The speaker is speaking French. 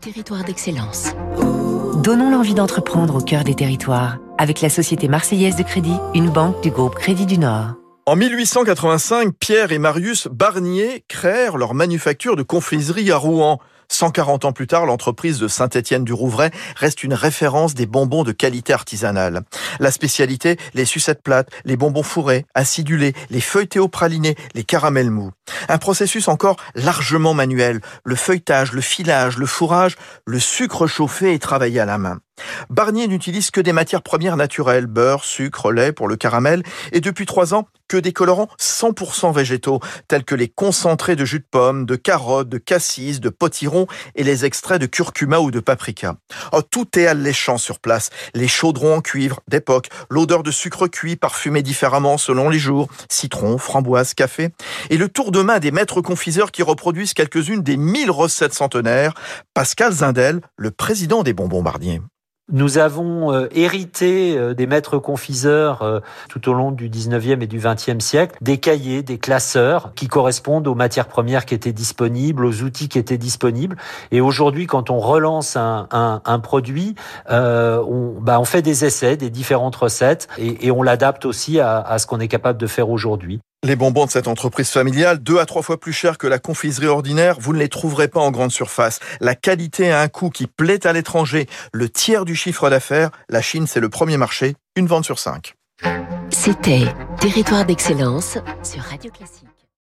territoire d'excellence. Donnons l'envie d'entreprendre au cœur des territoires avec la Société Marseillaise de Crédit, une banque du groupe Crédit du Nord. En 1885, Pierre et Marius Barnier créèrent leur manufacture de confiserie à Rouen. 140 ans plus tard, l'entreprise de Saint-Étienne du Rouvray reste une référence des bonbons de qualité artisanale. La spécialité, les sucettes plates, les bonbons fourrés, acidulés, les feuilletés au praliné, les caramels mous. Un processus encore largement manuel. Le feuilletage, le filage, le fourrage, le sucre chauffé et travaillé à la main. Barnier n'utilise que des matières premières naturelles, beurre, sucre, lait pour le caramel, et depuis trois ans, que des colorants 100% végétaux, tels que les concentrés de jus de pomme, de carottes, de cassis, de potiron et les extraits de curcuma ou de paprika. Oh, tout est alléchant sur place. Les chaudrons en cuivre d'époque, l'odeur de sucre cuit parfumé différemment selon les jours, citron, framboise, café, et le tour de main des maîtres confiseurs qui reproduisent quelques-unes des mille recettes centenaires, Pascal Zindel, le président des bonbons Barnier. Nous avons euh, hérité euh, des maîtres confiseurs euh, tout au long du 19e et du 20e siècle des cahiers, des classeurs qui correspondent aux matières premières qui étaient disponibles, aux outils qui étaient disponibles. Et aujourd'hui, quand on relance un, un, un produit, on, bah, on, fait des essais, des différentes recettes et, et on l'adapte aussi à, à ce qu'on est capable de faire aujourd'hui. Les bonbons de cette entreprise familiale, deux à trois fois plus chers que la confiserie ordinaire, vous ne les trouverez pas en grande surface. La qualité a un coût qui plaît à l'étranger. Le tiers du chiffre d'affaires, la Chine c'est le premier marché, une vente sur cinq. C'était Territoire d'excellence sur Radio Classique.